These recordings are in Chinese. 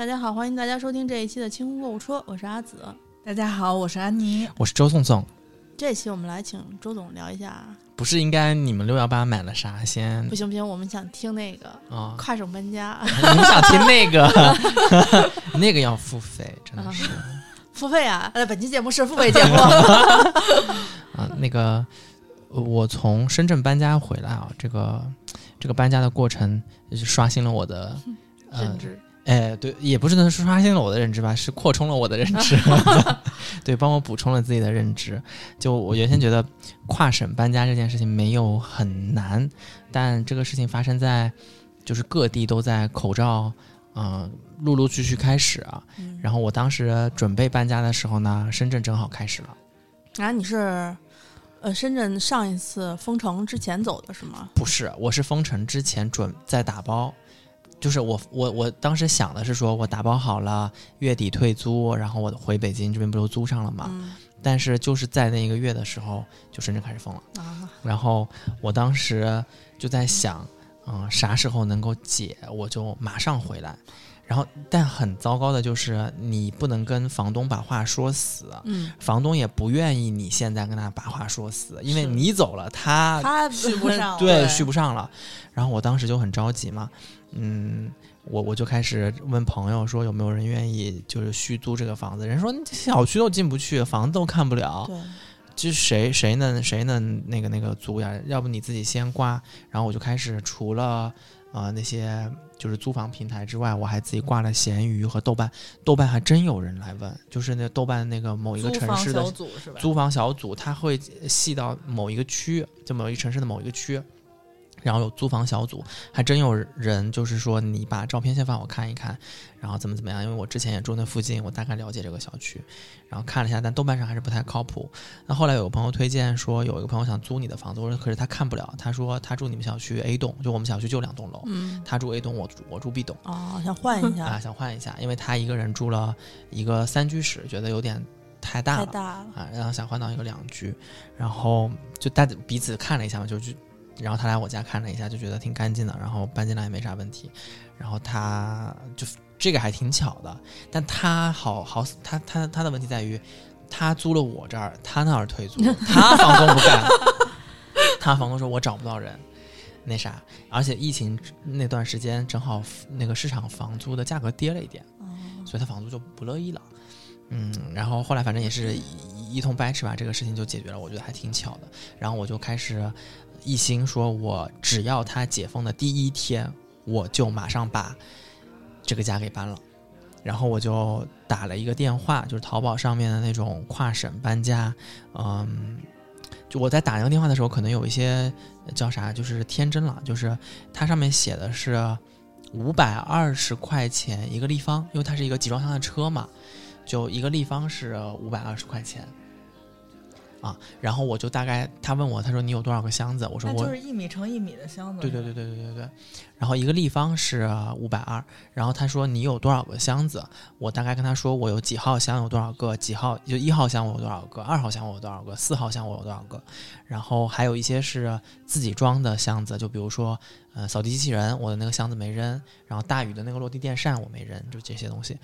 大家好，欢迎大家收听这一期的清空购物车，我是阿紫。大家好，我是安妮。我是周颂颂，这期我们来请周总聊一下，不是应该你们六幺八买了啥先不行不行，我们想听那个啊？跨省搬家 你们想听那个？那个要付费，真的是付费啊！呃，本期节目是付费节目，啊。那个我从深圳搬家回来啊，这个这个搬家的过程就是刷新了我的呃认知。哎，对，也不是能说刷新了我的认知吧，是扩充了我的认知，对，帮我补充了自己的认知。就我原先觉得跨省搬家这件事情没有很难，但这个事情发生在就是各地都在口罩，嗯、陆陆续续开始啊。嗯然后我当时准备搬家的时候呢，深圳正好开始了。啊，你是呃深圳上一次封城之前走的是吗？不是，我是封城之前准在打包，就是我我我当时想的是说，我打包好了，月底退租，然后我回北京这边不就租上了嘛。嗯但是就是在那一个月的时候，就深圳开始封了。啊，然后我当时就在想，嗯、啥时候能够解，我就马上回来。然后，但很糟糕的就是，你不能跟房东把话说死，嗯，房东也不愿意你现在跟他把话说死，因为你走了，他他续不上对续不上了。然后我当时就很着急嘛，嗯，我我就开始问朋友说有没有人愿意就是续租这个房子，人说小区都进不去，房子都看不了，对，就谁谁能谁能那个那个租呀？要不你自己先挂。然后我就开始除了呃那些就是租房平台之外，我还自己挂了闲鱼和豆瓣。豆瓣还真有人来问，就是那豆瓣那个某一个城市的？租房小组，它会细到某一个区，就某一个城市的某一个区，然后有租房小组，还真有人就是说你把照片先发我看一看，然后怎么怎么样，因为我之前也住那附近，我大概了解这个小区，然后看了一下，但豆瓣上还是不太靠谱。那后来有个朋友推荐说有一个朋友想租你的房子，我说可是他看不了，他说他住你们小区 A 栋，就我们小区就两栋楼，嗯，他住 A 栋，我住我住 B 栋。哦，想换一下啊，想换一下，因为他一个人住了一个三居室，觉得有点太大了，太大了，啊，然后想换到一个两居，然后就大家彼此看了一下嘛，就就，然后他来我家看了一下，就觉得挺干净的，然后搬进来也没啥问题，然后他就这个还挺巧的，但他好好他他他的问题在于，他租了我这儿，他那儿退租，他房东不干，他房东说我找不到人。那啥，而且疫情那段时间正好那个市场房租的价格跌了一点，哦所以他房租就不乐意了。嗯，然后后来反正也是一一通掰扯吧，这个事情就解决了，我觉得还挺巧的。然后我就开始一心说，我只要他解封的第一天，我就马上把这个家给搬了。然后我就打了一个电话，就是淘宝上面的那种跨省搬家，嗯，就我在打那个电话的时候，可能有一些叫啥，就是天真了，就是它上面写的是五百二十块钱一个立方，因为它是一个集装箱的车嘛，就一个立方是五百二十块钱。啊，然后我就大概他问我，他说你有多少个箱子？我说我就是一米乘一米的箱子。对对对对对对对，然后一个立方是五百二，然后他说你有多少个箱子？我大概跟他说我有几号箱有多少个，几号就一号箱我有多少个，二号箱我有多少个，四号箱我有多少个，然后还有一些是自己装的箱子，就比如说呃扫地机器人，我的那个箱子没扔，然后大宇的那个落地电扇我没扔，就这些东西。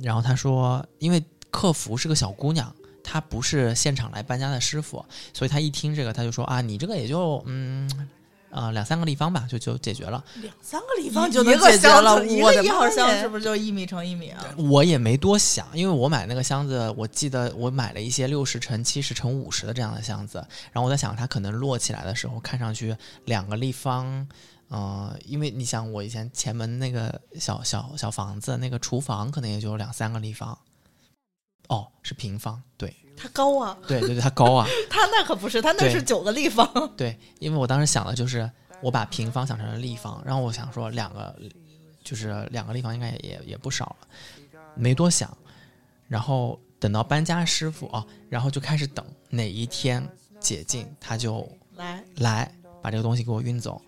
然后他说，因为客服是个小姑娘。她不是现场来搬家的师傅，所以他一听这个，他就说啊，你这个也就嗯，呃，两三个立方吧，就就解决了。两三个立方就能解决了，一我一号箱是不是就一米乘一米啊？我也没多想，因为我买那个箱子，我记得我买了一些六十乘七十乘五十的这样的箱子，然后我在想，它可能摞起来的时候，看上去两个立方，呃，因为你想，我以前前门那个小小小房子，那个厨房可能也就两三个立方，哦，是平方，对。它高啊，对对对，它高啊，它那可不是，它那是九个立方。对，因为我当时想的就是我把平方想成了立方，然后我想说两个就是两个立方应该也也也不少了，没多想，然后等到搬家师傅哦，然后就开始等哪一天解禁，他就来，来把这个东西给我运走，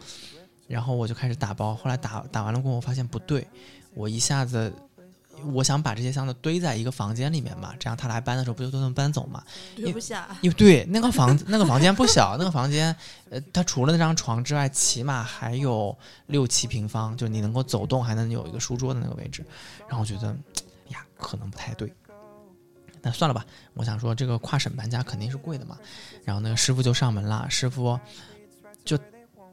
然后我就开始打包，后来打打完了过后，我发现不对，我一下子我想把这些箱子堆在一个房间里面嘛，这样他来搬的时候不就都能搬走嘛？堆不下。因为对那个房那个房间不小，那个房间，呃，它除了那张床之外，起码还有六七平方，就是你能够走动，还能有一个书桌的那个位置。然后我觉得，呀，可能不太对。那算了吧，我想说这个跨省搬家肯定是贵的嘛。然后那个师傅就上门了，师傅就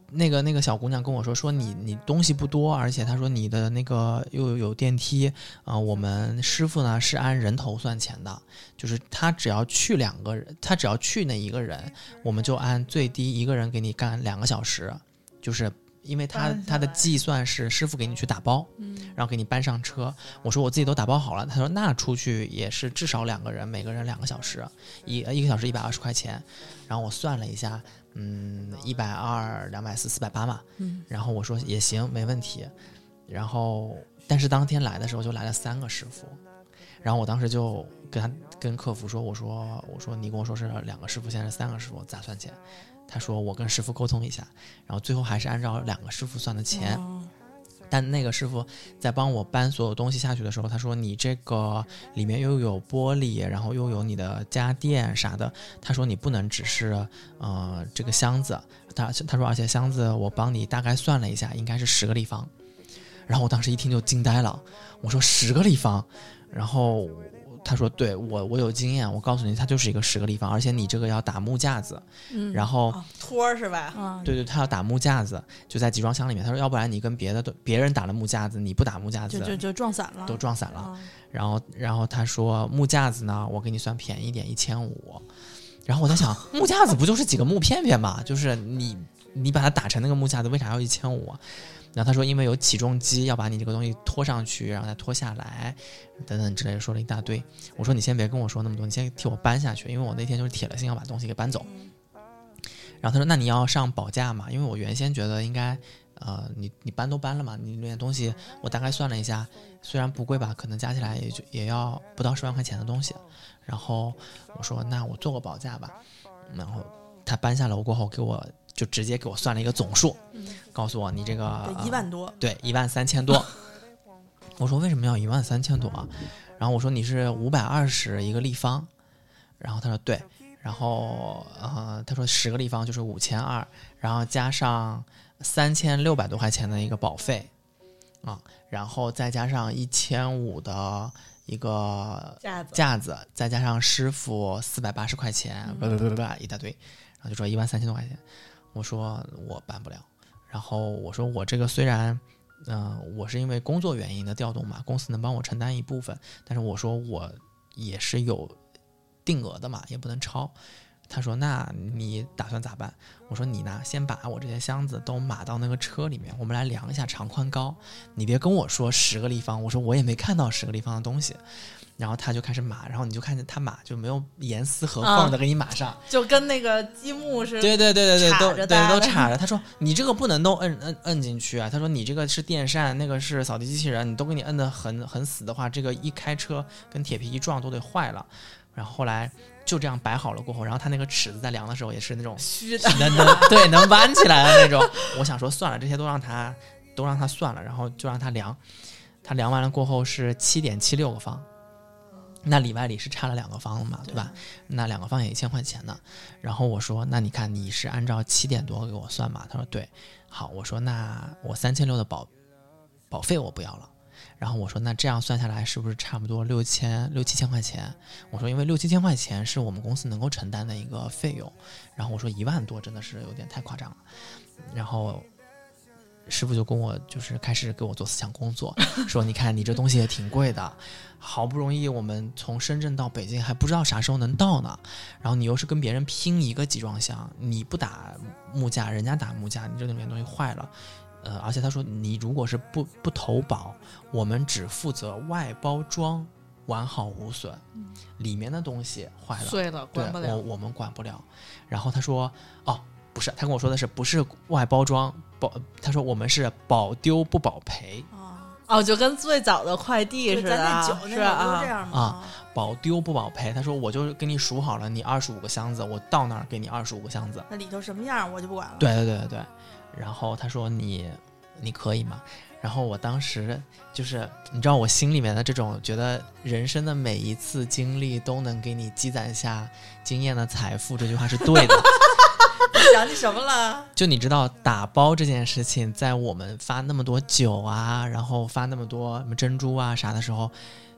那个那个小姑娘跟我说，说你你东西不多，而且她说你的那个又有有电梯啊、我们师傅呢是按人头算钱的，就是他只要去两个人，他只要去那一个人，我们就按最低一个人给你干两个小时，就是因为他他的计算是师傅给你去打包，嗯，然后给你搬上车。我说我自己都打包好了，他说那出去也是至少两个人，每个人两个小时，一一个小时一百二十块钱。然后我算了一下，嗯，一百二、两百四、四百八嘛。嗯，然后我说也行，没问题。然后但是当天来的时候就来了三个师傅，然后我当时就跟他跟客服说，我说我说你跟我说是两个师傅，现在是三个师傅，咋算钱？他说我跟师傅沟通一下，然后最后还是按照两个师傅算的钱。哦但那个师傅在帮我搬所有东西下去的时候，他说：“你这个里面又有玻璃，然后又有你的家电啥的。”他说：“你不能只是呃这个箱子。”他他说：“而且箱子我帮你大概算了一下，应该是十个立方。”然后我当时一听就惊呆了，我说：“十个立方？”然后他说：“对我我有经验，我告诉你，它就是一个十个立方，而且你这个要打木架子，嗯，然后。哦托儿是吧？啊，对对，他要打木架子，就在集装箱里面。他说，要不然你跟别的都别人打了木架子，你不打木架子，就就就撞散了，都撞散了。啊然后，然后他说木架子呢，我给你算便宜一点，一千五。然后我在想，木架子不就是几个木片片嘛？就是你你把它打成那个木架子，为啥要一千五啊？然后他说，因为有起重机要把你这个东西拖上去，然后再拖下来，等等之类的，说了一大堆。我说你先别跟我说那么多，你先替我搬下去，因为我那天就是铁了心要把东西给搬走。然后他说：“那你要上保价嘛？因为我原先觉得应该，呃，你你搬都搬了嘛，你那点东西我大概算了一下，虽然不贵吧，可能加起来也就也要不到十万块钱的东西。然后我说那我做个保价吧，然后他搬下楼过后给我就直接给我算了一个总数，告诉我你这个对，一万多，对，一万三千多。我说为什么要一万三千多啊？然后我说你是五百二十一个立方，然后他说对，然后呃他说十个立方就是五千二，然后加上三千六百多块钱的一个保费。啊，然后再加上一千五的一个架子。架子，再加上师傅四百八十块钱，嗯。叭叭叭叭一大堆，然后就说一万三千多块钱。我说我办不了，然后我说我这个虽然，嗯、我是因为工作原因的调动嘛，公司能帮我承担一部分，但是我说我也是有定额的嘛，也不能超。他说：“那你打算咋办？”我说：“你呢，先把我这些箱子都码到那个车里面，我们来量一下长宽高。你别跟我说十个立方，我说我也没看到十个立方的东西。”然后他就开始码，然后你就看见他码就没有严丝合缝的给你码上，就跟那个积木似的。对对对对对，都对都插着。他说你这个不能都摁摁摁进去啊。他说你这个是电扇，那个是扫地机器人，你都给你摁的很很死的话，这个一开车跟铁皮一撞都得坏了。然后后来就这样摆好了过后，然后他那个尺子在量的时候也是那种虚的，能能对能弯起来的那种。我想说算了，这些都让他都让他算了，然后就让他量。他量完了过后是七点七六个方，那里外里是差了两个方嘛，对吧？那两个方也一千块钱呢。然后我说，那你看你是按照七点多给我算嘛？他说对。好，我说那我三千六的保保费我不要了。然后我说那这样算下来是不是差不多六千六七千块钱？我说因为六七千块钱是我们公司能够承担的一个费用。然后我说一万多真的是有点太夸张了。然后师傅就跟我就是开始给我做思想工作，说你看你这东西也挺贵的，好不容易我们从深圳到北京还不知道啥时候能到呢，然后你又是跟别人拼一个集装箱，你不打木架，人家打木架，你这里面东西坏了。呃，而且他说你如果是不不投保，我们只负责外包装完好无损，里面的东西坏了，碎了管不了。我我们管不了。然后他说，哦，不是，他跟我说的是不是外包装保？他说我们是保丢不保赔，啊，哦，就跟最早的快递似的对咱那啊，酒那是啊这，样嘛啊，保丢不保赔。他说我就给你数好了，你二十五个箱子，我到那儿给你二十五个箱子。那里头什么样我就不管了。对对对对对。然后他说你，你可以吗？然后我当时就是，你知道我心里面的这种觉得人生的每一次经历都能给你积攒下经验的财富，这句话是对的。想起什么了？就你知道打包这件事情，在我们发那么多酒啊，然后发那么多什么珍珠啊啥的时候，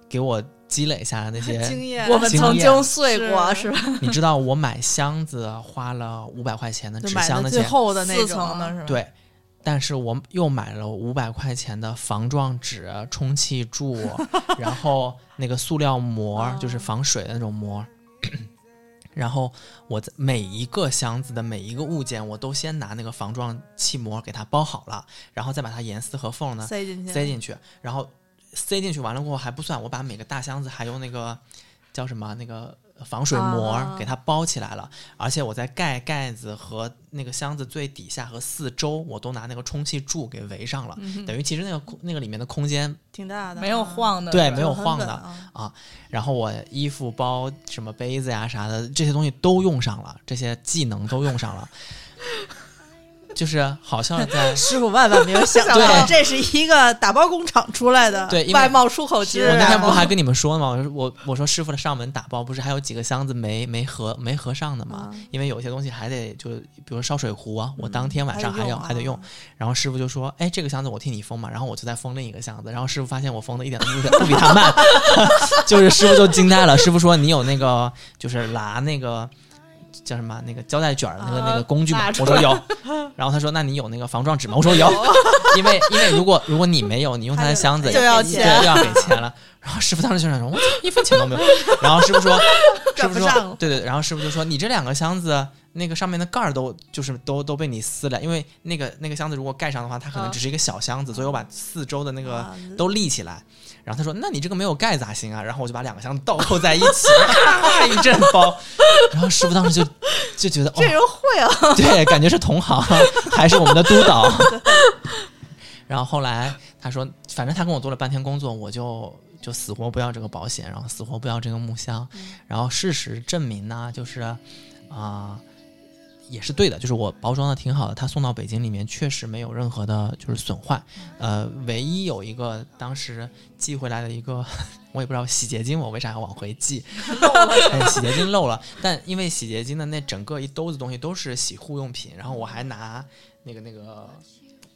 给我积累下来那些经验，我们曾经碎过是吧？你知道我买箱子花了五百块钱的纸箱的钱，最厚的那种层的是吧？，对，但是我又买了五百块钱的防撞纸、充气柱，然后那个塑料膜，哦就是防水的那种膜。然后我在每一个箱子的每一个物件，我都先拿那个防撞气膜给它包好了，然后再把它严丝合缝呢塞进去，塞进去，然后塞进去完了过后还不算，我把每个大箱子还用那个叫什么那个防水膜啊。给它包起来了，而且我在盖盖子和那个箱子最底下和四周我都拿那个充气柱给围上了，嗯等于其实那个空那个里面的空间挺大的，没有晃的，对没有晃的稳啊。然后我衣服包什么杯子呀啥的这些东西都用上了，这些技能都用上了，就是好像在 师傅万万没有想 对到，这是一个打包工厂出来的，对，外贸出口机是我那啊天不还跟你们说了吗？我说我我说师傅的上门打包不是还有几个箱子没没合没合上的吗？嗯因为有些东西还得就比如烧水壶啊，我当天晚上还要、还得用。啊然后师傅就说：“哎，这个箱子我替你封嘛。”然后我就在封另一个箱子，然后师傅发现我封的一点都不比不比他慢，就是师傅就惊呆了。师傅说：“你有那个就是拿那个。”叫什么？那个胶带卷儿的那个、啊那个工具吗拿？出我说有。然后他说：“那你有那个防撞纸吗？”我说有，因为因为如果如果你没有，你用他的箱子就要又要给钱了。然后师傅当时就想说：“我操，一分钱都没有。”然后师傅说：“师傅说对对。”然后师傅就说：“你这两个箱子，那个上面的盖儿都就是都都被你撕了，因为那个那个箱子如果盖上的话，它可能啊只是一个小箱子，所以我把四周的那个啊都立起来。”然后他说：“那你这个没有盖咋行啊？”然后我就把两个箱子倒扣在一起，咔 一阵包。然后师傅当时就就觉得哦这，人会啊，对，感觉是同行，还是我们的督导。然后后来他说，反正他跟我做了半天工作，我就就死活不要这个保险，然后死活不要这个木箱。然后事实证明呢，就是啊、也是对的，就是我包装的挺好的，它送到北京里面确实没有任何的就是损坏。呃，唯一有一个当时寄回来的一个，我也不知道洗洁精我为啥要往回寄，哎，洗洁精漏了，但因为洗洁精的那整个一兜子东西都是洗护用品，然后我还拿那个那个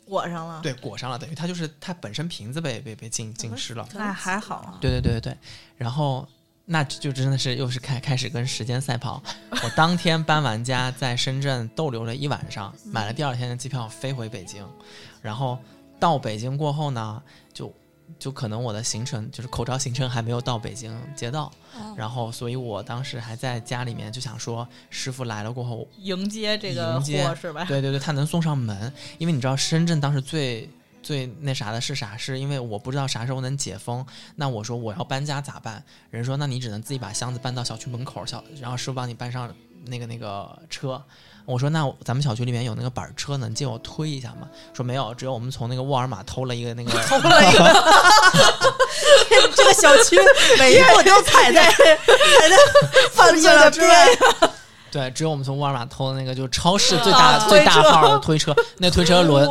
裹上了，对裹上了，等于它就是它本身瓶子被被被浸浸湿了。那还好啊。对对对对对，然后那就真的是又是开开始跟时间赛跑。我当天搬完家，在深圳逗留了一晚上，买了第二天的机票飞回北京，然后到北京过后呢，就就可能我的行程就是口罩行程还没有到北京街道，哦然后所以我当时还在家里面就想说，师傅来了过后，迎接这个是吧？对对对，他能送上门，因为你知道深圳当时最最那啥的是啥？是因为我不知道啥时候能解封，那我说我要搬家咋办？人说那你只能自己把箱子搬到小区门口，小然后师傅帮你搬上那个那个车。我说那咱们小区里面有那个板车，能借我推一下吗？说没有，只有我们从那个沃尔玛偷了一个那个 偷了一个，这个小区每一步都踩在踩在犯罪 对只有我们从沃尔玛偷的那个就是超市最大最大号的推车 那推车轮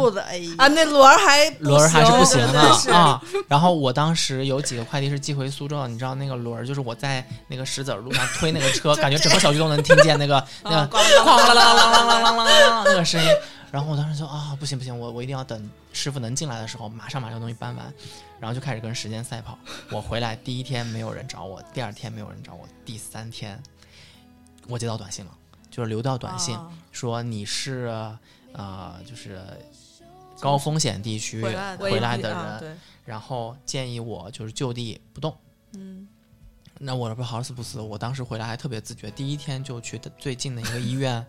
啊那轮还轮还是不行的啊然后我当时有几个快递是寄回苏州的你知道那个轮就是我在那个石子路上推那个车 感觉整个小区都能听见那个 那个哐啷啷啷啷啷啷啷啷那个声音然后我当时就啊不行不行我我一定要等师傅能进来的时候马上把这个东西搬完然后就开始跟时间赛跑我回来第一天没有人找我第二天没有人找我第三天我接到短信了，就是留到短信。啊说你是呃，就是高风险地区回来的人，啊然后建议我就是就地不动。嗯，那我这不好死不死，我当时回来还特别自觉，第一天就去最近的一个医院，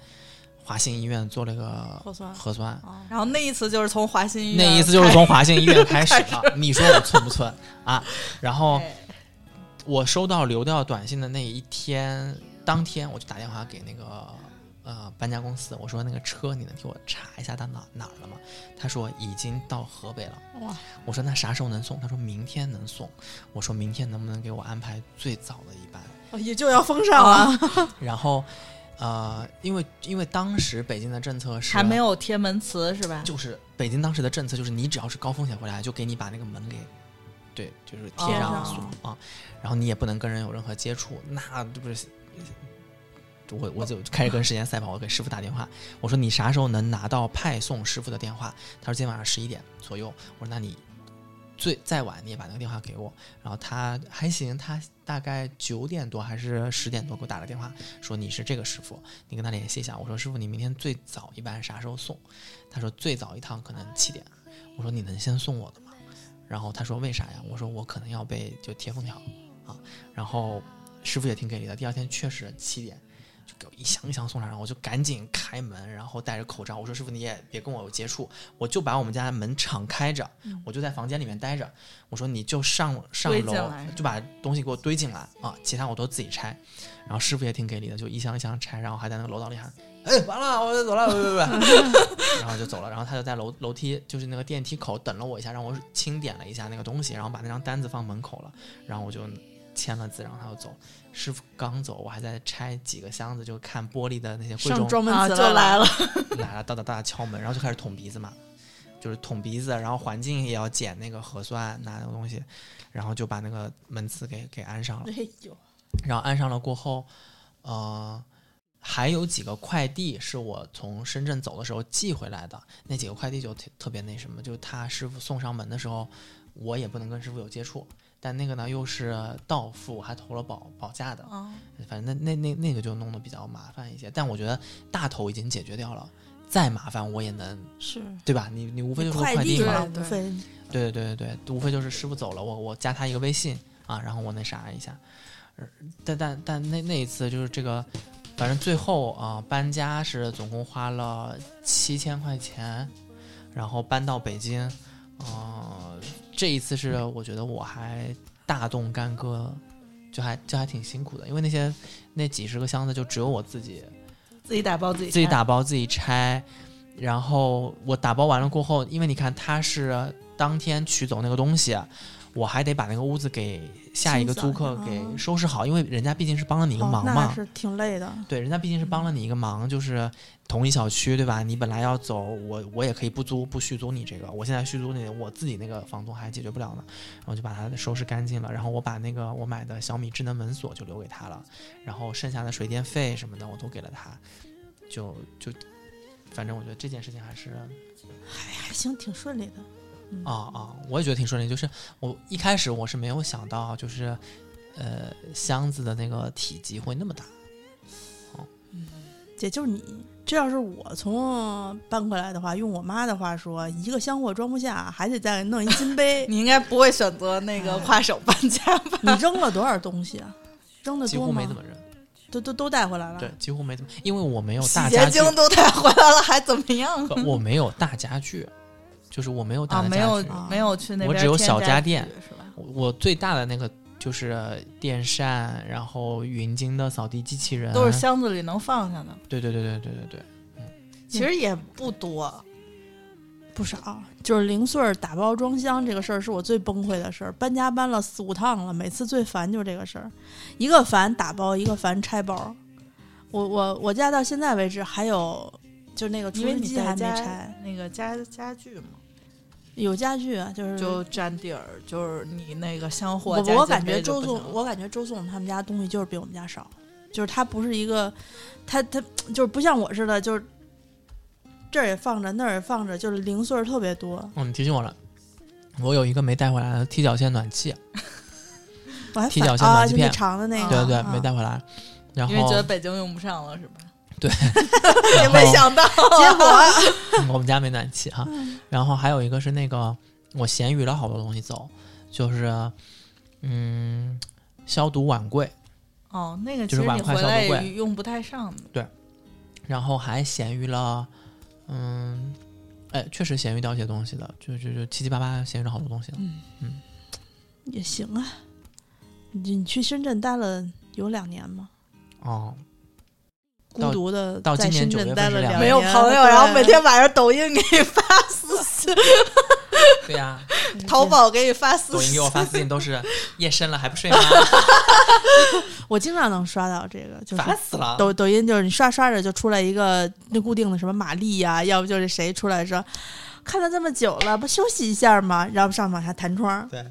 华信医院做了个核酸核酸。啊然后那一次就是从华信医院那一次就是从华信医院开始的，你说我寸不寸啊？然后哎我收到流调短信的那一天，当天我就打电话给那个呃搬家公司，我说那个车你能替我查一下到哪哪儿了吗？他说已经到河北了。哇，我说那啥时候能送？他说明天能送。我说明天能不能给我安排最早的一班？哦也就要封上了，然后呃，因为因为当时北京的政策是还没有贴门磁是吧？就是北北京当时的政策就是，你只要是高风险回来，就给你把那个门给，对，就是贴上锁啊，然后你也不能跟人有任何接触，那这不是。我我就开始跟时间赛跑，我给师傅打电话，我说你啥时候能拿到派送师傅的电话？他说今天晚上十一点左右。我说那你最再晚你也把那个电话给我。然后他还行，他大概九点多还是十点多给我打了电话，说你是这个师傅，你跟他联系一下。我说师傅，你明天最早一般啥时候送？他说最早一趟可能七点。我说你能先送我的吗？然后他说为啥呀？我说我可能要被就贴封条啊。然后师傅也挺给力的，第二天确实七点。就给我一箱一箱送上，然后我就赶紧开门，然后戴着口罩。我说：“师傅，你也别跟我有接触，我就把我们家门敞开着，我就在房间里面待着。我说你就上上楼，就把东西给我堆进来啊，其他我都自己拆。然后师傅也挺给力的，就一箱一箱拆，然后还在那个楼道里喊：‘哎，完了，我走了，不不不。’然后就走了。然后他就在楼楼梯，就是那个电梯口等了我一下，让我清点了一下那个东西，然后把那张单子放门口了，然后我就签了字，然后他就走。师傅刚走，我还在拆几个箱子，就看玻璃的那些贵重上装门啊词就来了，来了，哒哒哒敲门，然后就开始捅鼻子嘛，就是捅鼻子，然后环境也要检那个核酸拿那个东西，然后就把那个门磁给给安上了，哎呦，然后安上了过后，呃，还有几个快递是我从深圳走的时候寄回来的，那几个快递就特特别那什么，就他师傅送上门的时候，我也不能跟师傅有接触，但那个呢又是到付，还投了保保价的，啊，反正那那那那个就弄得比较麻烦一些，但我觉得大头已经解决掉了，再麻烦我也能，是对吧？你你无非就是快快递嘛，对无非对对对对，无非就是师傅走了，我我加他一个微信啊，然后我那啥一下，呃但但但那那一次就是这个，反正最后啊、搬家是总共花了七千块钱，然后搬到北京，呃，这一次是我觉得我还大动干戈，就还就还挺辛苦的，因为那些那几十个箱子就只有我自己自己打包自己自己打包自己拆，然后我打包完了过后，因为你看它是当天取走那个东西，我还得把那个屋子给下一个租客给收拾好，因为人家毕竟是帮了你一个哦忙嘛。那是挺累的。对，人家毕竟是帮了你一个忙，就是同一小区，对吧？你本来要走，我我也可以不租不续租你这个，我现在续租你，我自己那个房东还解决不了呢，然后就把它收拾干净了，然后我把那个我买的小米智能门锁就留给他了，然后剩下的水电费什么的我都给了他，就就反正我觉得这件事情还是还还行，挺顺利的。嗯啊啊，我也觉得挺顺利。就是我一开始我是没有想到，就是呃箱子的那个体积会那么大。姐就是你，这要是我从搬过来的话，用我妈的话说，一个箱货装不下，还得再弄一金杯。你应该不会选择那个跨省搬家吧？你扔了多少东西啊？扔的几多吗？乎没怎么扔，都都都带回来了。对，几乎没怎么，因为我没有大家具，都带回来了，还怎么样？不我没有大家具，就是我没有大啊，没有的家具，啊没有去那边，我只有小家电是吧？我我最大的那个就是电扇，然后云鲸的扫地机器人，都是箱子里能放下的，对对对对对对对，其实也不多。不少，就是零碎儿打包装箱这个事儿是我最崩溃的事儿。搬家搬了四五趟了，每次最烦就是这个事儿，一个烦打包，一个烦拆包。我我我家到现在为止还有，就是那个除因为你湿机还没在家拆，那个家家具嘛，有家具啊，就是就占地儿，就是你那个香货我我感觉周总我感觉周总他们家东西就是比我们家少，就是他不是一个，他他就是不像我似的，就是这儿也放着，那儿也放着，就是零碎儿特别多。嗯，你提醒我了，我有一个没带回来的踢脚线暖气，我还踢脚线暖气片长的那个，对对对，啊没带回来。然后因为觉得北京用不上了，是吧？对，也没想到，结果 我们家没暖气哈。然后还有一个是那个我闲鱼了好多东西走，就是嗯消毒碗柜，哦，那个其就是碗筷实你回来消毒柜也用不太上对。然后还闲鱼了，嗯，哎，确实闲鱼掉一些东西的，就就就七七八八闲鱼了好多东西了。也行啊。你你去深圳待了有两年吗？哦，孤独的到在深今年九月份圳待了两年，没有朋友，然后每天晚上抖音给你发私信，对呀、淘宝给你发私抖音信给我发私信都是夜深了还不睡吗？我经常能刷到这个，就是烦死了。抖抖音就是你刷刷着就出来一个那固定的什么玛丽呀、要不就是谁出来说看了这么久了，不休息一下吗？然后上往下弹窗。对，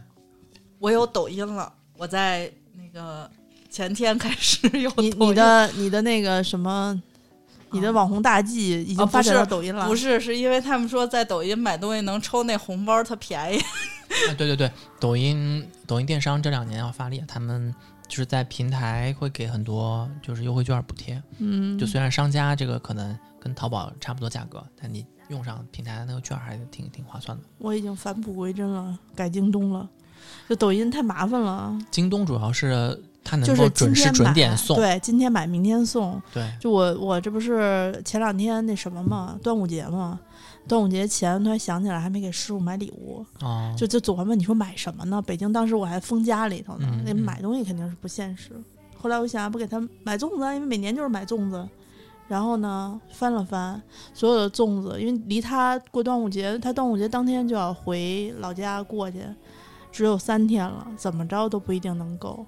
我有抖音了，我在那个前天开始有你你的你的那个什么，你的网红大计已经发展是到抖音了。不是，是因为他们说在抖音买东西能抽那红包，特便宜。啊，对对对，抖音抖音电商这两年要发力，他们就是在平台会给很多就是优惠券补贴。嗯，就虽然商家这个可能跟淘宝差不多价格，但你用上平台的那个券还是挺挺划算的。我已经返璞归真了，改京东了。就抖音太麻烦了，京东主要是它能就是够准时准点送，对，今天买明天送。对就我我这不是前两天那什么嘛，端午节嘛，端午节前突然想起来还没给师傅买礼物，哦，就就琢磨你说买什么呢？北京当时我还封家里头呢，那买东西肯定是不现实。后来我想不给他买粽子啊，因为每年就是买粽子。然后呢，翻了翻所有的粽子，因为离他过端午节，他端午节当天就要回老家过去，只有三天了，怎么着都不一定能够。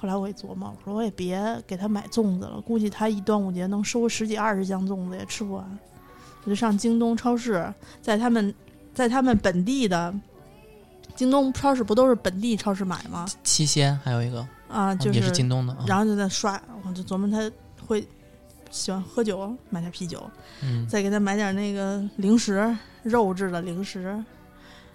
后来我一琢磨，我说我也别给他买粽子了，估计他一端午节能收十几二十箱粽子也吃不完。我就上京东超市，在他们在他们本地的京东超市不都是本地超市买吗？七鲜还有一个、啊，就也是京东的，啊然后就在刷，我就琢磨他会喜欢喝酒，买点啤酒，嗯，再给他买点那个零食，肉质的零食，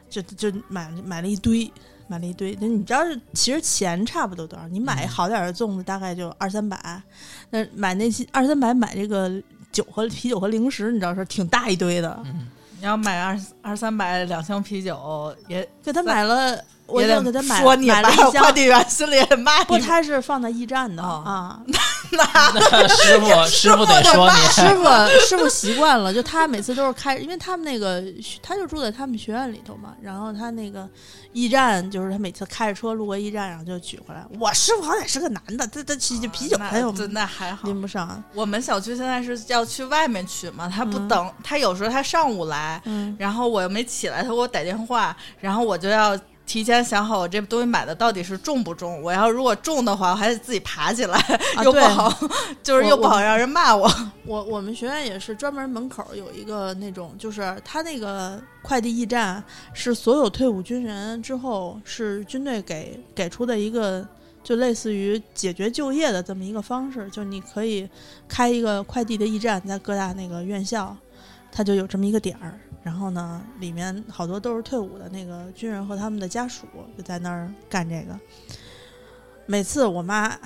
就就买买了一堆，买了一堆。那你知道是其实钱差不多多少？你买嗯好点儿的粽子大概就二三百，那买那些二三百买这个酒和啤酒和零食，你知道是挺大一堆的。嗯你要买二二三百两箱啤酒，也给他买了，我就给他买说你吧买了一，快。递员心里也骂不，他是放在驿站的、哦啊。那师傅 师傅得说你，师傅 师傅习惯了，就他每次都是开，因为他们那个他就住在他们学院里头嘛，然后他那个驿站就是他每次开着车路过驿站，然后就取回来。我师傅好歹是个男的，他他啤啤酒那还有那还好。拎不上，我们小区现在是要去外面取嘛，他不嗯等，他有时候他上午来，嗯，然后我又没起来，他给我打电话，然后我就要提前想好我这东西买的到底是重不重。我要如果重的话，我还得自己爬起来，啊又不好，就是又不好让人骂我。我我们学院也是专门门口有一个那种，就是他那个快递驿站是所有退伍军人之后是军队给给出的一个，就类似于解决就业的这么一个方式，就你可以开一个快递的驿站，在各大那个院校，它就有这么一个点儿。然后呢，里面好多都是退伍的那个军人和他们的家属就在那儿干这个。每次我妈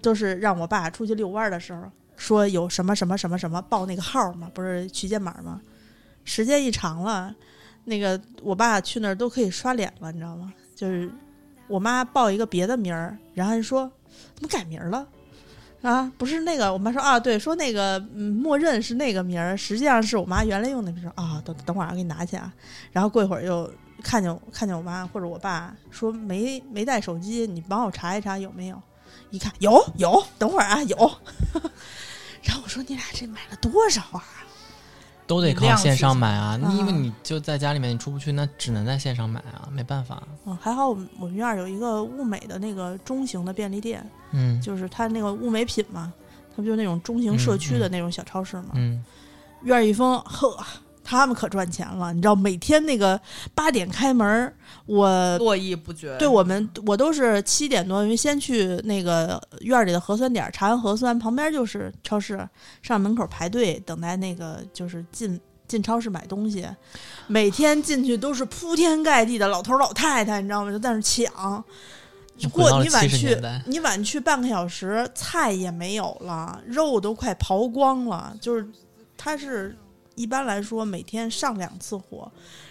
都是让我爸出去遛弯的时候，说有什么什么什么什么报那个号嘛，不是取件码吗？时间一长了，那个我爸去那儿都可以刷脸了，你知道吗？就是我妈报一个别的名儿，然后就说怎么改名了？啊，不是那个，我妈说啊，对，说那个嗯，默认是那个名儿，实际上是我妈原来用的名儿啊。等等会儿我给你拿去啊。然后过一会儿又看见看见我妈或者我爸说没没带手机，你帮我查一查有没有？一看有有，等会儿啊有。然后我说你俩这买了多少啊？都得靠线上买啊。你因为啊你就在家里面，你出不去，那只能在线上买啊，没办法。嗯，还好我们我们院儿有一个物美的那个中型的便利店，嗯就是它那个物美品嘛，它不就那种中型社区的那种小超市嘛。嗯，院儿一封，呵，他们可赚钱了。你知道，每天那个八点开门儿，我络绎不绝。对我们我都是七点多，因为先去那个院里的核酸点查完核酸，旁边就是超市，上门口排队等待那个就是进进超市买东西。每天进去都是铺天盖地的老头儿老太太，你知道吗？就在那儿抢。过你晚去，你晚去半个小时，菜也没有了，肉都快刨光了。就是，它是一般来说每天上两次货，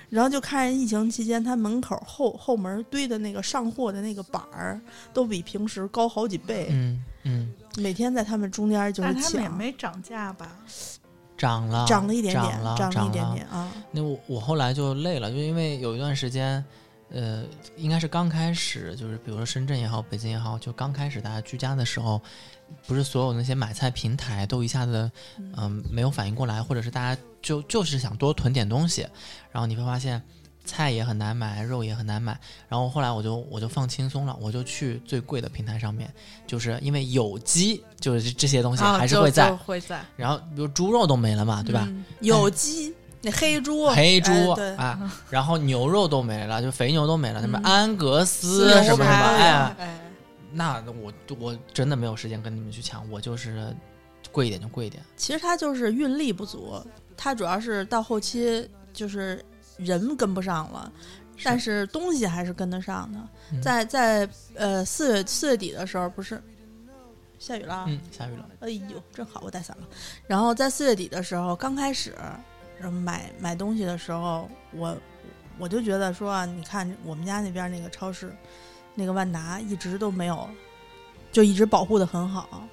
然后就看人疫情期间，他门口后后门堆的那个上货的那个板儿，都比平时高好几倍。嗯嗯，每天在他们中间就是抢他们也抢，没涨价吧？涨了，涨了一点点，涨了，涨了一点点啊。那我我后来就累了，就因为有一段时间，呃，应该是刚开始，就是比如说深圳也好，北京也好，就刚开始大家居家的时候，不是所有那些买菜平台都一下子嗯、没有反应过来，或者是大家就就是想多囤点东西，然后你会发现菜也很难买，肉也很难买。然后后来我就我就放轻松了，我就去最贵的平台上面，就是因为有机，就是这些东西还是会在。就会在。然后比如猪肉都没了嘛，对吧？嗯有机那黑猪，黑猪啊，然后牛肉都没了，就肥牛都没了，什么嗯安格斯牛什么什么，排哎，哎，那我我真的没有时间跟你们去抢，我就是贵一点就贵一点。其实它就是运力不足，它主要是到后期就是人跟不上了，但是东西还是跟得上的。嗯。在在呃四月四月底的时候，不是下雨了，嗯，下雨了，哎呦，正好，我带伞了。然后在四月底的时候，刚开始呃买买东西的时候，我我就觉得说啊，你看我们家那边那个超市，那个万达一直都没有，就一直保护的很好。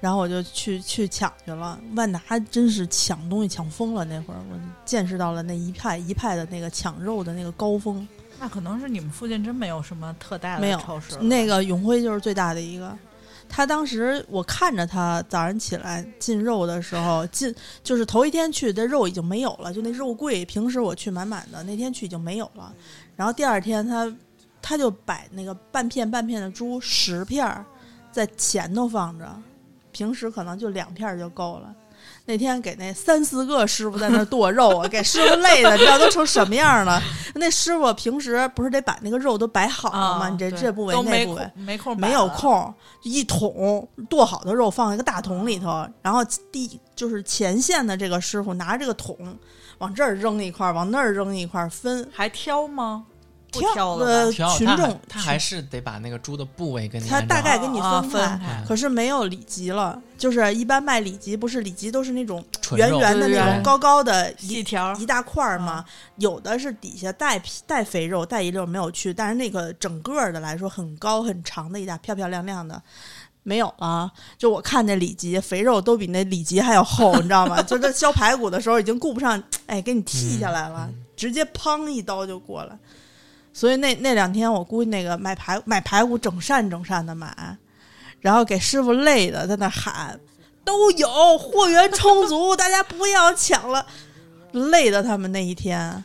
然后我就去去抢去了，万达真是抢东西抢疯了。那会儿我见识到了那一派一派的那个抢肉的那个高峰。那可能是你们附近真没有什么特大的没有超市了吧，那个永辉就是最大的一个。他当时我看着他早上起来进肉的时候，进就是头一天去，的肉已经没有了，就那肉柜，平时我去满满的，那天去已经没有了。然后第二天他他就摆那个半片半片的猪十片儿在前头放着，平时可能就两片就够了。那天给那三四个师傅在那儿剁肉啊，给师傅累的，你知道都成什么样了？那师傅平时不是得把那个肉都摆好了吗？啊，你这这部位那部位空没空没有，空，一桶剁好的肉放在一个大桶里头，然后第就是前线的这个师傅拿着这个桶往这儿扔一块儿，往那儿扔一块儿分。还挑吗？不挑挑了呃吧？挑群众他还是得把那个猪的部位跟你他大概给你啊分开，分开可是没有里脊了。就是一般卖里脊，不是里脊都是那种圆圆的那种高高的一细条一大块儿嘛，有的是底下带皮带肥肉，带一溜儿没有去，但是那个整个儿的来说很高很长的一大漂漂亮亮的。没有了，就我看那里脊肥肉都比那里脊还要厚，你知道吗？就这削排骨的时候已经顾不上，哎，给你剔下来了，直接砰一刀就过来。所以那那两天我估计那个买排买排骨整扇整扇的买，然后给师傅累的在那喊都有货源充足，大家不要抢了，累的他们那一天。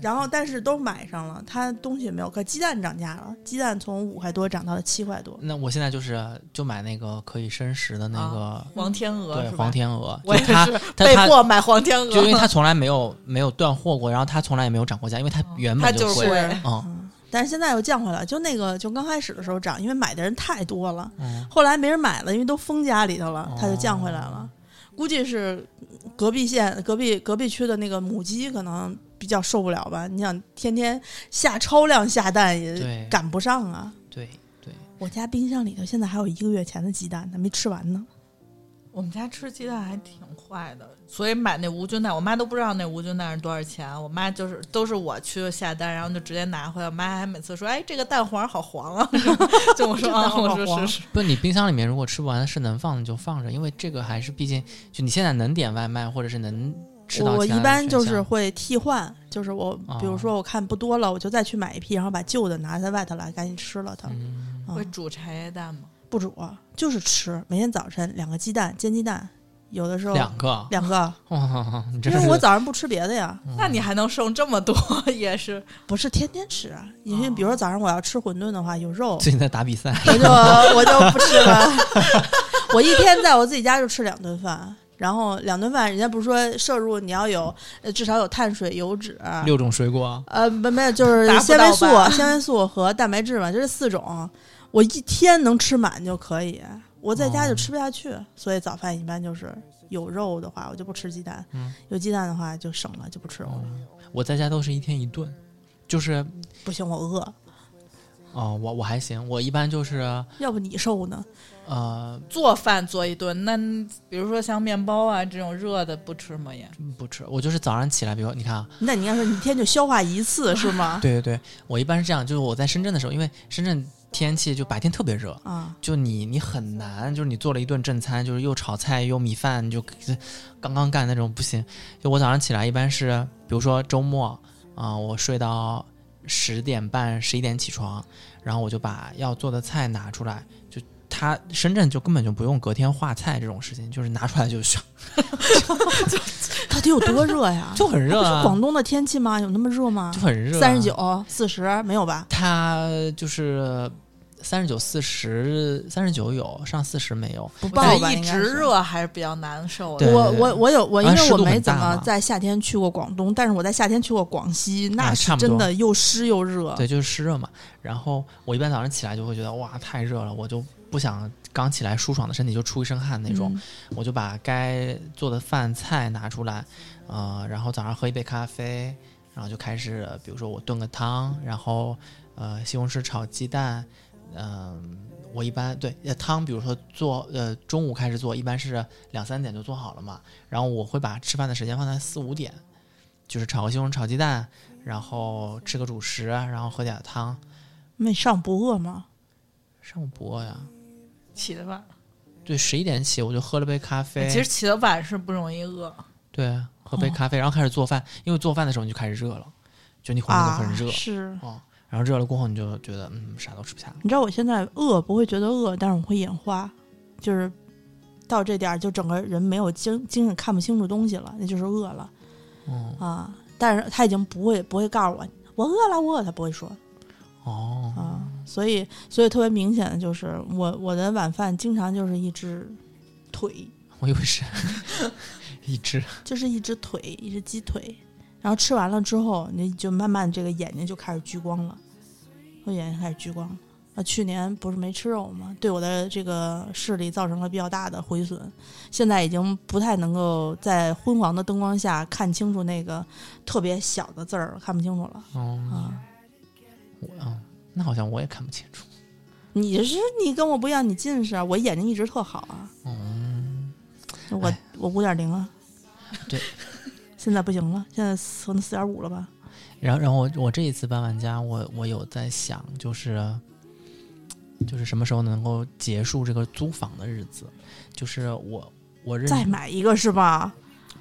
然后但是都买上了，他东西没有，可鸡蛋涨价了，鸡蛋从五块多涨到了七块多。那我现在就是就买那个可以生食的那个，黄天鹅对黄天鹅，我也是被迫买黄天鹅，就因为它从来没有没有断货过，然后它从来也没有涨过价，因为它原它本贵。就是贵嗯但是现在又降回来，就那个就刚开始的时候涨，因为买的人太多了，嗯，后来没人买了，因为都封家里头了，它就降回来了。哦估计是隔壁县、隔壁隔壁区的那个母鸡可能比较受不了吧？你想天天下超量下蛋也赶不上啊。对对，我家冰箱里头现在还有一个月前的鸡蛋呢，没吃完呢。我们家吃鸡蛋还挺坏的，所以买那无菌蛋，我妈都不知道那无菌蛋是多少钱。我妈就是都是我去下单，然后就直接拿回来。我妈还每次说：“哎，这个蛋黄好黄啊！” 就我说啊，我说是是，不，你冰箱里面如果吃不完是能放的就放着，因为这个还是毕竟就你现在能点外卖或者是能吃到我我一般就是会替换，就是我比如哦说我看不多了，我就再去买一批，然后把旧的拿在外头来，赶紧吃了它。嗯嗯会煮茶叶蛋吗？不煮，就是吃。每天早晨两个鸡蛋，煎鸡蛋，有的时候两个，两个，哇，你这因为是我早上不吃别的呀，那你还能剩这么多，也是 不是天天吃啊。因为哦比如说早上我要吃馄饨的话，有肉，最近在打比赛，我就我就不吃了。我一天在我自己家就吃两顿饭，然后两顿饭，人家不是说摄入你要有呃至少有碳水、油脂，六种水果，呃没没有就是纤维素、纤维素和蛋白质嘛，就这四种，我一天能吃满就可以。我在家就哦吃不下去，所以早饭一般就是有肉的话，我就不吃鸡蛋；嗯有鸡蛋的话就省了，就不吃肉了。我在家都是一天一顿，就是不行，我饿。哦，我我还行，我一般就是要不你瘦呢？呃做饭做一顿。那比如说像面包啊这种热的不吃吗？也不吃，我就是早上起来，比如你看啊，那你要说你一天就消化一次是吗？对对对，我一般是这样，就是我在深圳的时候，因为深圳天气就白天特别热，啊，就你你很难，就是你做了一顿正餐，就是又炒菜又米饭，就刚刚干那种不行。就我早上起来一般是，比如说周末啊、我睡到十点半十一点起床，然后我就把要做的菜拿出来，就它深圳就根本就不用隔天化菜这种事情，就是拿出来就香，到底有多热呀？就很热啊，是广东的天气吗？有那么热吗就？很热、啊，三十九、四十没有吧？它就是三十九、四十、三十九有，上四十没有。不报一直。热还是比较难受的。我我我有我，因为我没怎么在夏天去过广东，但是我在夏天去过广西，那是真的又湿又热。对，就是湿热嘛。然后我一般早上起来就会觉得哇太热了，我就不想刚起来舒爽的身体就出一身汗那种，嗯我就把该做的饭菜拿出来，呃，然后早上喝一杯咖啡，然后就开始，比如说我炖个汤，然后呃西红柿炒鸡蛋，嗯、我一般对呃汤，比如说做呃中午开始做，一般是两三点就做好了嘛，然后我会把吃饭的时间放在四五点，就是炒个西红柿炒鸡蛋，然后吃个主食，然后喝点汤。那你上午不饿吗？上午不饿呀，起的晚，对，十一点起我就喝了杯咖啡，其实起的晚是不容易饿。对，喝杯哦咖啡，然后开始做饭，因为做饭的时候你就开始热了，就你浑身就啊很热，是。哦，然后热了过后你就觉得嗯啥都吃不下了，你知道我现在饿不会觉得饿，但是我会眼花，就是到这点儿就整个人没有精精神，看不清楚东西了，那就是饿了嗯啊。但是他已经不会不会告诉我我饿了，我饿，他不会说哦，啊。所以所以特别明显的就是我我的晚饭经常就是一只腿，我以为是 一只，就是一只腿，一只鸡腿。然后吃完了之后，你就慢慢这个眼睛就开始聚光了，我眼睛开始聚光了。啊，去年不是没吃肉吗？对我的这个视力造成了比较大的毁损，现在已经不太能够在昏黄的灯光下看清楚那个特别小的字儿，看不清楚了哦，啊。我啊，那好像我也看不清楚，你是你跟我不一样，你近视啊，我眼睛一直特好啊，嗯，我哎我五点零啊，对，现在不行了，现在可能四点五了吧？然后然后我我这一次搬完家，我我有在想，就是就是什么时候能够结束这个租房的日子，就是我我认再买一个是吧？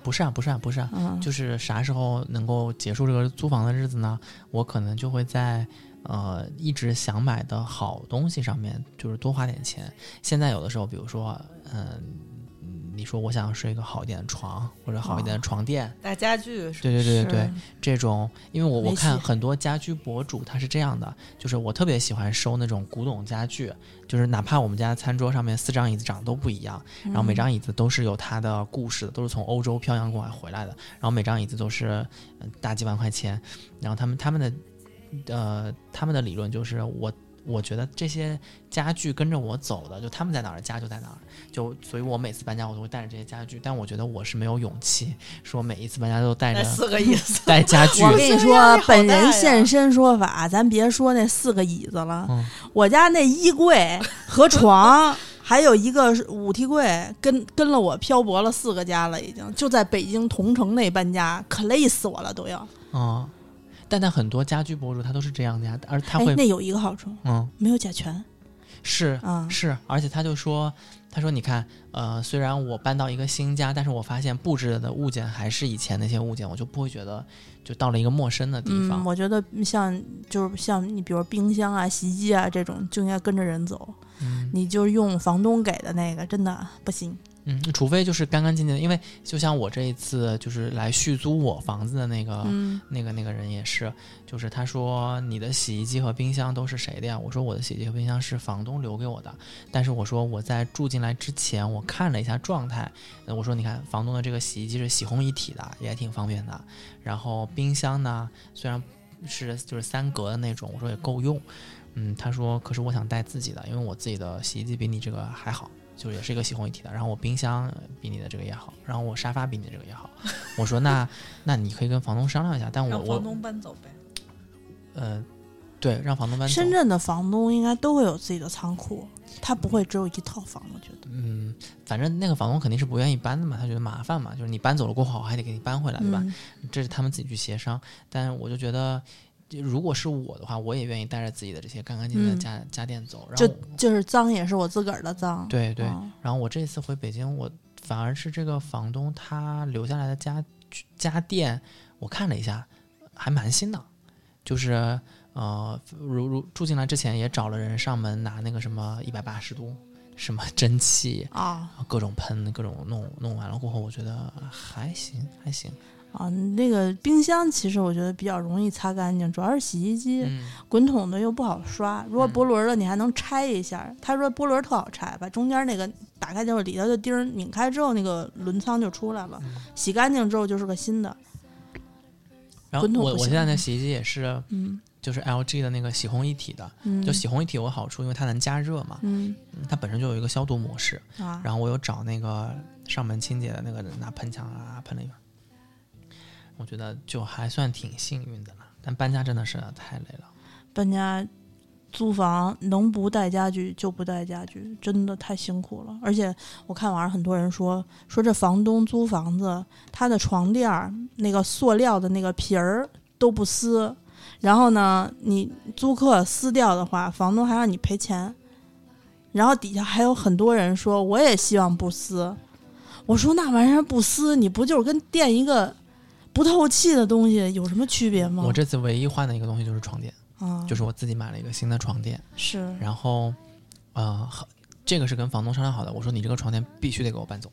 不是啊不是啊不是啊，嗯，就是啥时候能够结束这个租房的日子呢？我可能就会在呃一直想买的好东西上面，就是多花点钱。现在有的时候，比如说，嗯、你说我想睡一个好一点的床，或者好一点的床垫，大家具是对对对对对，这种，因为我我看很多家居博主他是这样的，就是我特别喜欢收那种古董家具，就是哪怕我们家餐桌上面四张椅子长得都不一样，然后每张椅子都是有它的故事的，都是从欧洲漂洋过海回来的，然后每张椅子都是呃大几万块钱，然后他们他们的呃他们的理论就是我。我觉得这些家具跟着我走的，就他们在哪儿，家就在哪儿。就所以，我每次搬家我都会带着这些家具，但我觉得我是没有勇气说每一次搬家都带着四个椅子。带家具。我跟你说本人现身说法，咱别说那四个椅子了，嗯我家那衣柜和床，还有一个是舞屉柜，跟跟了我漂泊了四个家了，已经就在北京同城内搬家，可累死我了都要。嗯，但但很多家居博主他都是这样的呀，而他会，哎那有一个好处，嗯，没有甲醛是啊。是，而且他就说，他说你看，呃，虽然我搬到一个新家，但是我发现布置的物件还是以前那些物件，我就不会觉得就到了一个陌生的地嗯，方。我觉得像就是像你，比如冰箱啊、洗衣机啊这种，就应该跟着人走。嗯你就用房东给的那个，真的不行。嗯，除非就是干干净净的，因为就像我这一次就是来续租我房子的那个、嗯那个那个人也是，就是他说你的洗衣机和冰箱都是谁的呀？我说我的洗衣机和冰箱是房东留给我的，但是我说我在住进来之前我看了一下状态，呃我说你看房东的这个洗衣机是洗烘一体的，也挺方便的，然后冰箱呢虽然是就是三格的那种，我说也够用，嗯，他说可是我想带自己的，因为我自己的洗衣机比你这个还好。就也是一个洗烘一体的，然后我冰箱比你的这个也好，然后我沙发比你的这个也好，我说那那你可以跟房东商量一下，但我我房东搬走呗。呃，对，让房东搬走。深圳的房东应该都会有自己的仓库，他不会只有一套房，我觉得。嗯，反正那个房东肯定是不愿意搬的嘛，他觉得麻烦嘛，就是你搬走了过后，我还得给你搬回来，对吧？嗯这是他们自己去协商。但我就觉得，就如果是我的话，我也愿意带着自己的这些干干净净的嗯家、家电走。然就后，就是脏也是我自个儿的脏。对对，嗯然后我这次回北京，我反而是这个房东他留下来的家家电，我看了一下，还蛮新的，就是呃，如如住进来之前也找了人上门拿那个什么一百八十度什么蒸汽，啊各种喷，各种弄弄完了过后，我觉得还行还行。啊，那个冰箱其实我觉得比较容易擦干净，主要是洗衣机、嗯，滚筒的又不好刷。如果嗯波轮的，你还能拆一下。他说波轮特好拆，把中间那个打开之后，里头的钉拧开之后，那个轮仓就出来了。嗯洗干净之后就是个新的。然后我我现在那洗衣机也是，嗯就是 LG 的那个洗烘一体的，嗯，就洗烘一体有个好处，因为它能加热嘛，嗯它本身就有一个消毒模式。啊，然后我有找那个上门清洁的那个人拿喷枪啊喷了一把，我觉得就还算挺幸运的了。但搬家真的是太累了。搬家租房能不带家具就不带家具，真的太辛苦了。而且我看网上很多人说，说这房东租房子，他的床垫儿那个塑料的那个皮儿都不撕，然后呢，你租客撕掉的话，房东还让你赔钱。然后底下还有很多人说，我也希望不撕。我说那玩意儿不撕，你不就是跟垫一个不透气的东西有什么区别吗？我这次唯一换的一个东西就是床垫，啊，就是我自己买了一个新的床垫，是然后呃，很这个是跟房东商量好的，我说你这个床垫必须得给我搬走，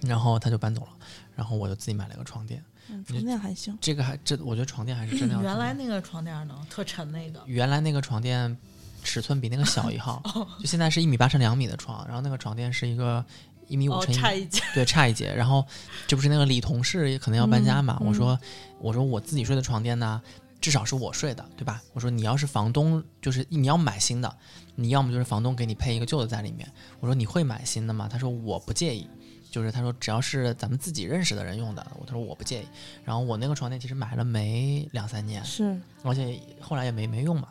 然后他就搬走了，然后我就自己买了一个床垫。嗯床垫还行。这个还这我觉得床垫还是真的原来那个床垫呢，特沉那个，原来那个床垫尺寸比那个小一号，就现在是一米八乘两米的床，然后那个床垫是一个一米五哦，乘一、差一截。对，差一截。然后这不是那个李同事也可能要搬家嘛？嗯我说我说我自己睡的床垫呢，至少是我睡的，对吧？我说你要是房东，就是你要买新的，你要么就是房东给你配一个旧的在里面。我说你会买新的吗？他说我不介意。就是他说只要是咱们自己认识的人用的，我他说我不介意。然后我那个床垫其实买了没两三年，是，而且后来也没没用嘛。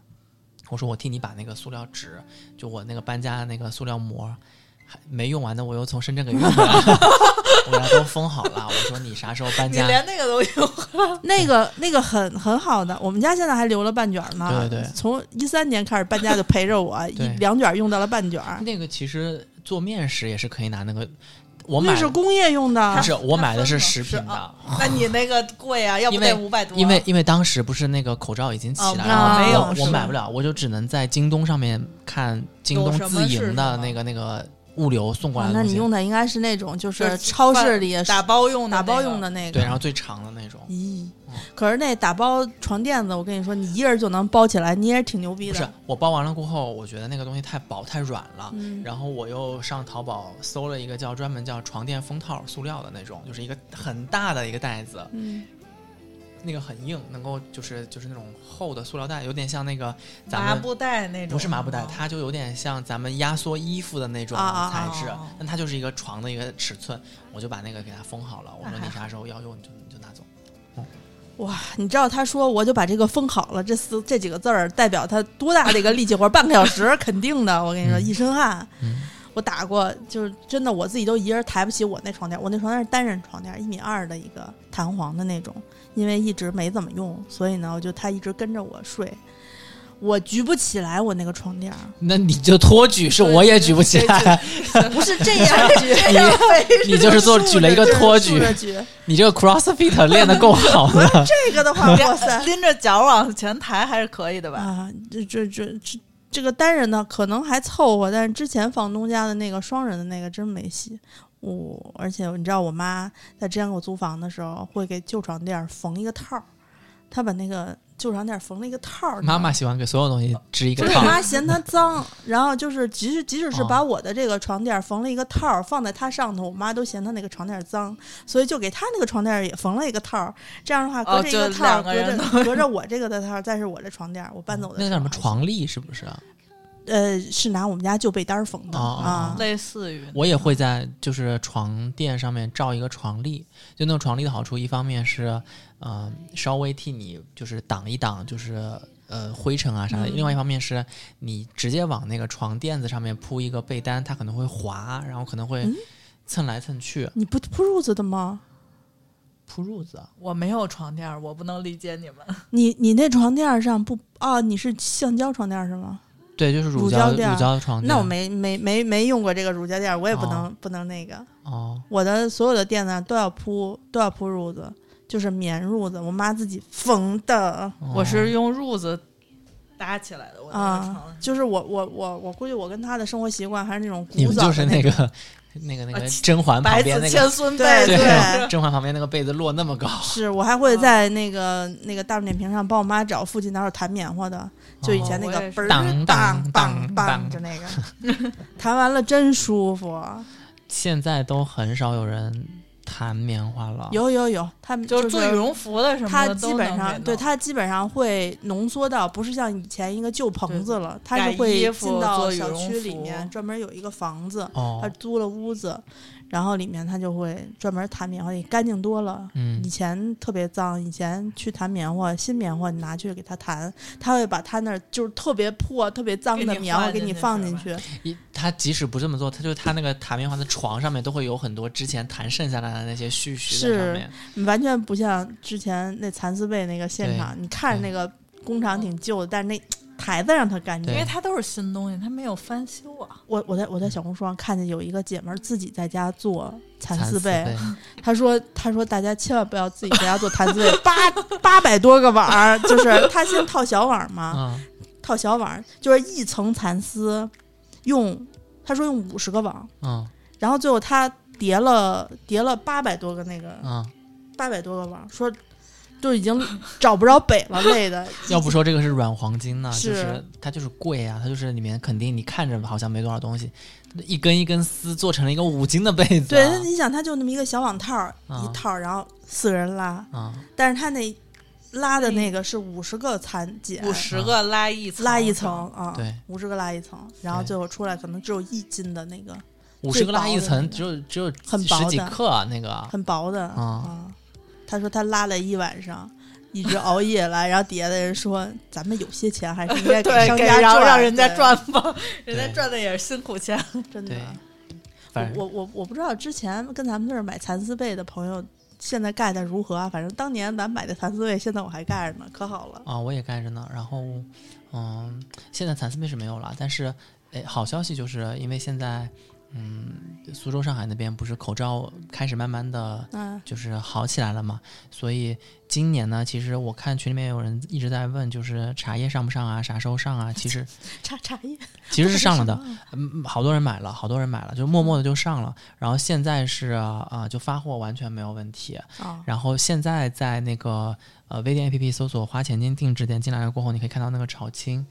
我说我替你把那个塑料纸，就我那个搬家那个塑料膜，还没用完的，我又从深圳给运回来了，我给它都封好了。我说你啥时候搬家你？连那个都有，那个那个很很好的，我们家现在还留了半卷儿呢。对对对从一三年开始搬家就陪着我，一两卷儿用到了半卷儿。那个其实做面食也是可以拿那个，我买那是工业用的不，是我买的是食品的啊，那你那个贵啊，要不得五百多？因为因为当时不是那个口罩已经起来了，哦没有我买不了，我就只能在京东上面看京东自营的那个那个物流送过啊来的东西。那你用的应该是那种就就是是超市里打包用的打包用的那个。对，然后最长的那种。咦嗯，可是那打包床垫子，我跟你说，你一人就能包起来，你也是挺牛逼的不是。我包完了过后，我觉得那个东西太薄太软了，嗯，然后我又上淘宝搜了一个叫专门叫床垫封套，塑料的那种，就是一个很大的一个袋子，嗯那个很硬，能够就是就是那种厚的塑料袋，有点像那个咱们麻布袋那种，不是麻布袋，哦它就有点像咱们压缩衣服的那种材质啊啊，但它就是一个床的一个尺寸，我就把那个给它封好了，我说你啥时候要用你就你就拿走。哇，你知道他说我就把这个封好了，这四这几个字儿代表他多大的一个力气活儿？半个小时 肯定的，我跟你说，嗯一身汗。嗯我打过，就是真的，我自己都一人抬不起我那床垫，我那床垫是单人床垫，一米二的一个弹簧的那种，因为一直没怎么用，所以呢，我就他一直跟着我睡，我举不起来我那个床垫儿，那你就托举，是我也举不起来，不是这样举，你你就是做举了一个托举你这个 CrossFit 练的够好的。这个的话，哇塞，拎着脚往前抬还是可以的吧？啊，这这这这个单人的可能还凑合，但是之前房东家的那个双人的那个真没戏。我、而且你知道，我妈在之前给我租房的时候，会给旧床垫缝一个套儿，她把那个旧床垫缝了一个套儿。妈妈喜欢给所有东西织一个套儿，我妈嫌它脏，然后就是即使即使是哦把我的这个床垫缝了一个套儿放在它上头，我妈都嫌它那个床垫脏，所以就给她那个床垫也缝了一个套儿。这样的话，隔哦着一个套儿，隔着隔着我这个的套儿，再是我这床垫，我搬走的那叫什么床笠是不是？呃，是拿我们家旧被单缝的、啊。类似于我也会在就是床垫上面罩一个床笠，就那个床笠的好处，一方面是呃稍微替你就是挡一挡，就是呃灰尘啊啥的；嗯另外一方面是你直接往那个床垫子上面铺一个被单，它可能会滑，然后可能会嗯蹭来蹭去，你不铺褥子的吗？铺褥子。我没有床垫，我不能理解你们。你你那床垫上不哦？你是橡胶床垫是吗？对，就是乳胶垫乳胶床垫。那我没没没没用过这个乳胶垫，我也不能、不能那个。哦，我的所有的垫子都要铺都要铺褥子，就是棉褥子，我妈自己缝的。我是哦用褥子搭起来的，我那个啊床，就是我我我我估计我跟她的生活习惯还是那种你们古早就是那个那个那个甄嬛旁白子边那个千孙对被，对。甄嬛旁边那个被子摞那么高，是我还会在那个那个大众点评上帮我妈找附近哪有弹棉花的，就以前那个嘣儿当当当当当当就那个，弹完了真舒服。现在都很少有人弹棉花了。有有有，他们就是做羽绒服的什么它的，基本上对他它基本上会浓缩到不是像以前一个旧棚子了，他是会进到小区里面专门有一个房子，哦他，租了屋子，然后里面他就会专门弹棉花，也干净多了。嗯以前特别脏，以前去弹棉花，新棉花你拿去给他弹，他会把他那儿就是特别破、特别脏的棉花给你放进去。一他即使不这么做，他就他那个弹棉花的床上面都会有很多之前弹剩下来的那些絮絮在上是面。完全不像之前那蚕丝被那个现场，你看着那个工厂挺旧的，但是那台子让它干净。因。为它都是新东西，它没有翻修啊。我我在我在小红书上看见有一个姐们儿自己在家做蚕蚕丝被，被，她说她说大家千万不要自己在家做蚕丝被，八八百多个碗儿，就是她先套小网嘛，嗯，套小网就是一层蚕丝，用她说用五十个网，嗯然后最后她叠了叠了八百多个那个嗯，八百多个网，说都已经找不着北了，累的。要不说这个是软黄金呢，是就是它就是贵啊，它就是里面肯定你看着好像没多少东西，一根一根丝做成了一个五斤的被子、对，啊。那你想，它就那么一个小网套一套，然后四个人拉，啊，但是它那拉的那个是五十个蚕茧，五十个拉一层，拉一层啊，对，五十个拉一层，然后最后出来可能只有一斤的那个五十个拉一层，只有只有很薄的十几克啊那个。很薄的啊啊。他说他拉了一晚上，一直熬夜来，然后底下的人说：“咱们有些钱还是应该，给商家赚，让让人家，赚吧，人家赚的也是辛苦钱。真的我我我不知道之前跟咱们那儿买蚕丝被的朋友现在盖的如何啊？反正当年咱买的蚕丝被，现在我还盖着呢，可好了。啊，我也盖着呢。然后，嗯，现在蚕丝被是没有了，但是，哎，好消息就是因为现在，嗯，苏州、上海那边不是口罩开始慢慢的嗯，就是好起来了嘛，所以今年呢，其实我看群里面有人一直在问，就是茶叶上不上啊，啥时候上啊？其实 茶茶叶其实是上了的，的。嗯，好多人买了，好多人买了，就默默的就上了。然后现在是啊、就发货完全没有问题。啊，然后现在在那个呃微店 APP 搜索“花钱金定制店”进来了过后，你可以看到那个炒青，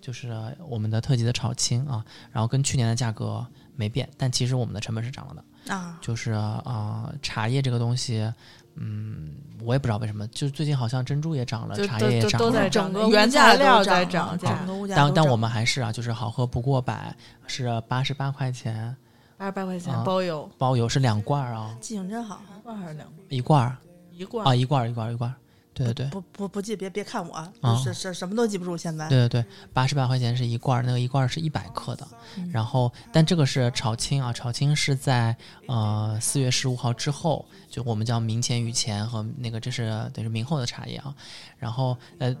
就是我们的特级的炒青啊，然后跟去年的价格没变，但其实我们的成本是涨了的。啊，就是啊、呃茶叶这个东西，嗯，我也不知道为什么，就最近好像珍珠也涨了，茶叶也涨了。都在涨整个原价材料在涨价整个物价都涨但但我们还是啊，就是好喝不过百，是八十八块钱八十八块钱啊包邮，包邮，是两罐儿啊，记性真好。一罐还是两罐？一罐儿一罐啊，一罐儿一罐儿一罐对对对。不不不记，别别看我，啊是是什么都记不住。现在对对对，八十八块钱是一罐儿，那个一罐儿是一百克的。嗯然后，但这个是炒青啊，炒青是在呃四月十五号之后，就我们叫明前、雨前和那个这是等于明后的茶叶啊。然后呃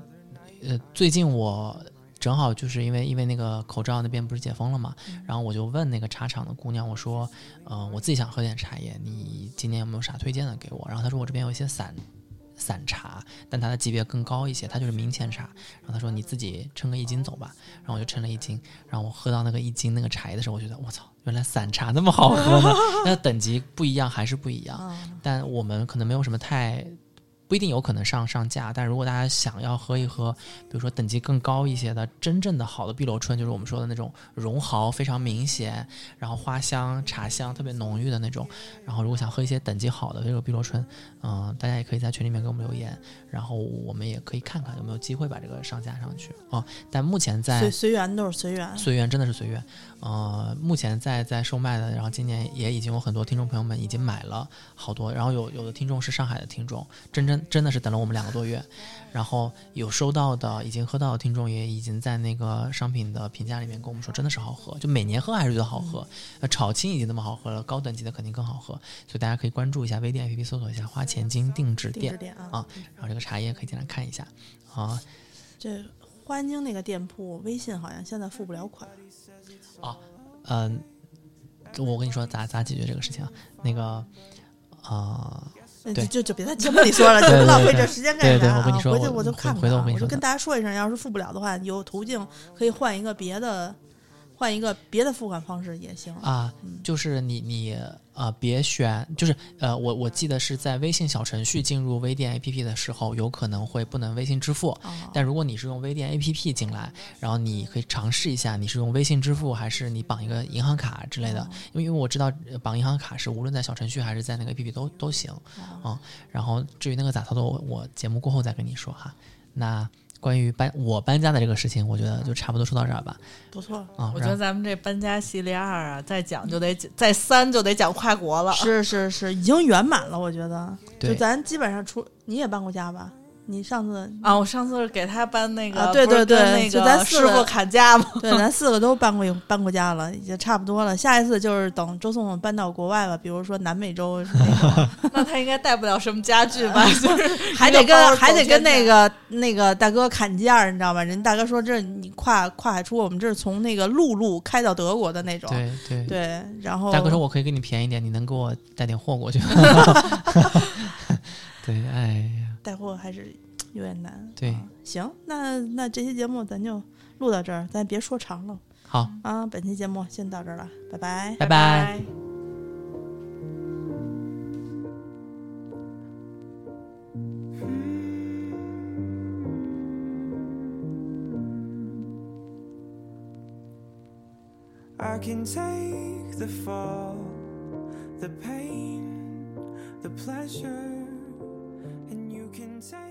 呃，最近我正好就是因为因为那个口罩那边不是解封了嘛，然后我就问那个茶厂的姑娘，我说，嗯、我自己想喝点茶叶，你今年有没有啥推荐的给我？然后她说我这边有一些散。散茶，但它的级别更高一些，它就是明前茶。然后他说你自己称个一斤走吧，然后我就称了一斤，然后我喝到那个一斤那个茶叶的时候，我觉得我操，原来散茶那么好喝呢。那等级不一样还是不一样，啊，但我们可能没有什么太。不一定有可能上上架，但如果大家想要喝一喝，比如说等级更高一些的，真正的好的碧螺春，就是我们说的那种绒毫非常明显，然后花香、茶香特别浓郁的那种。然后如果想喝一些等级好的这个碧螺春，嗯、大家也可以在群里面给我们留言，然后我们也可以看看有没有机会把这个上架上去啊、但目前在随随缘都是随缘。随缘真的是随缘。呃，目前在在售卖的，然后今年也已经有很多听众朋友们已经买了好多，然后有有的听众是上海的听众，真真真的是等了我们两个多月，然后有收到的已经喝到的听众也已经在那个商品的评价里面跟我们说真的是好喝，就每年喝还是觉得好喝。呃，炒青已经那么好喝了，高等级的肯定更好喝，所以大家可以关注一下微店 APP 搜索一下花钱精定制店定制，店啊啊，然后这个茶叶可以进来看一下啊。这花园京那个店铺微信好像现在付不了款。嗯、我跟你说咋咋解决这个事情啊？那个，呃，那对就就别在节目里说了，就对对浪费这时间干对对啥啊？我跟你说回去我就看回头我跟你说我就跟大家说一声，要是付不了的话，有途径可以换一个别的，换一个别的付款方式也行。啊嗯，就是你你呃别选，就是呃我我记得是在微信小程序进入微店 APP 的时候，有可能会不能微信支付。哦但如果你是用微店 APP 进来，然后你可以尝试一下，你是用微信支付还是你绑一个银行卡之类的，哦因为因为我知道呃绑银行卡是无论在小程序还是在那个 APP 都都行。啊嗯，然后至于那个咋操作，我我节目过后再跟你说哈。那关于搬我搬家的这个事情，我觉得就差不多说到这儿吧。不错，啊，我觉得咱们这搬家系列二啊，再讲就得再三就得讲跨国了。是是是，已经圆满了，我觉得。就咱基本上出，你也搬过家吧？你上次啊，我上次是给他搬那个，啊对对对跟那就咱个四个师傅砍价嘛。对，咱四个都搬过搬过家了，也差不多了。下一次就是等周颂搬到国外吧，比如说南美洲 那他应该带不了什么家具吧？就是 还得跟还得跟那个那个大哥砍价，你知道吗？人大哥说这你跨跨海出，我们这是从那个陆路开到德国的那种。对对对然后大哥说我可以给你便宜点，你能给我带点货过去吗？对，哎呀，带货还是 有点难。对啊行，那那这期节目咱就录到这儿，咱别说长了好，啊。本期节目先到这儿了，拜拜。拜拜。I can take the fall, the pain, the pleasure. 天在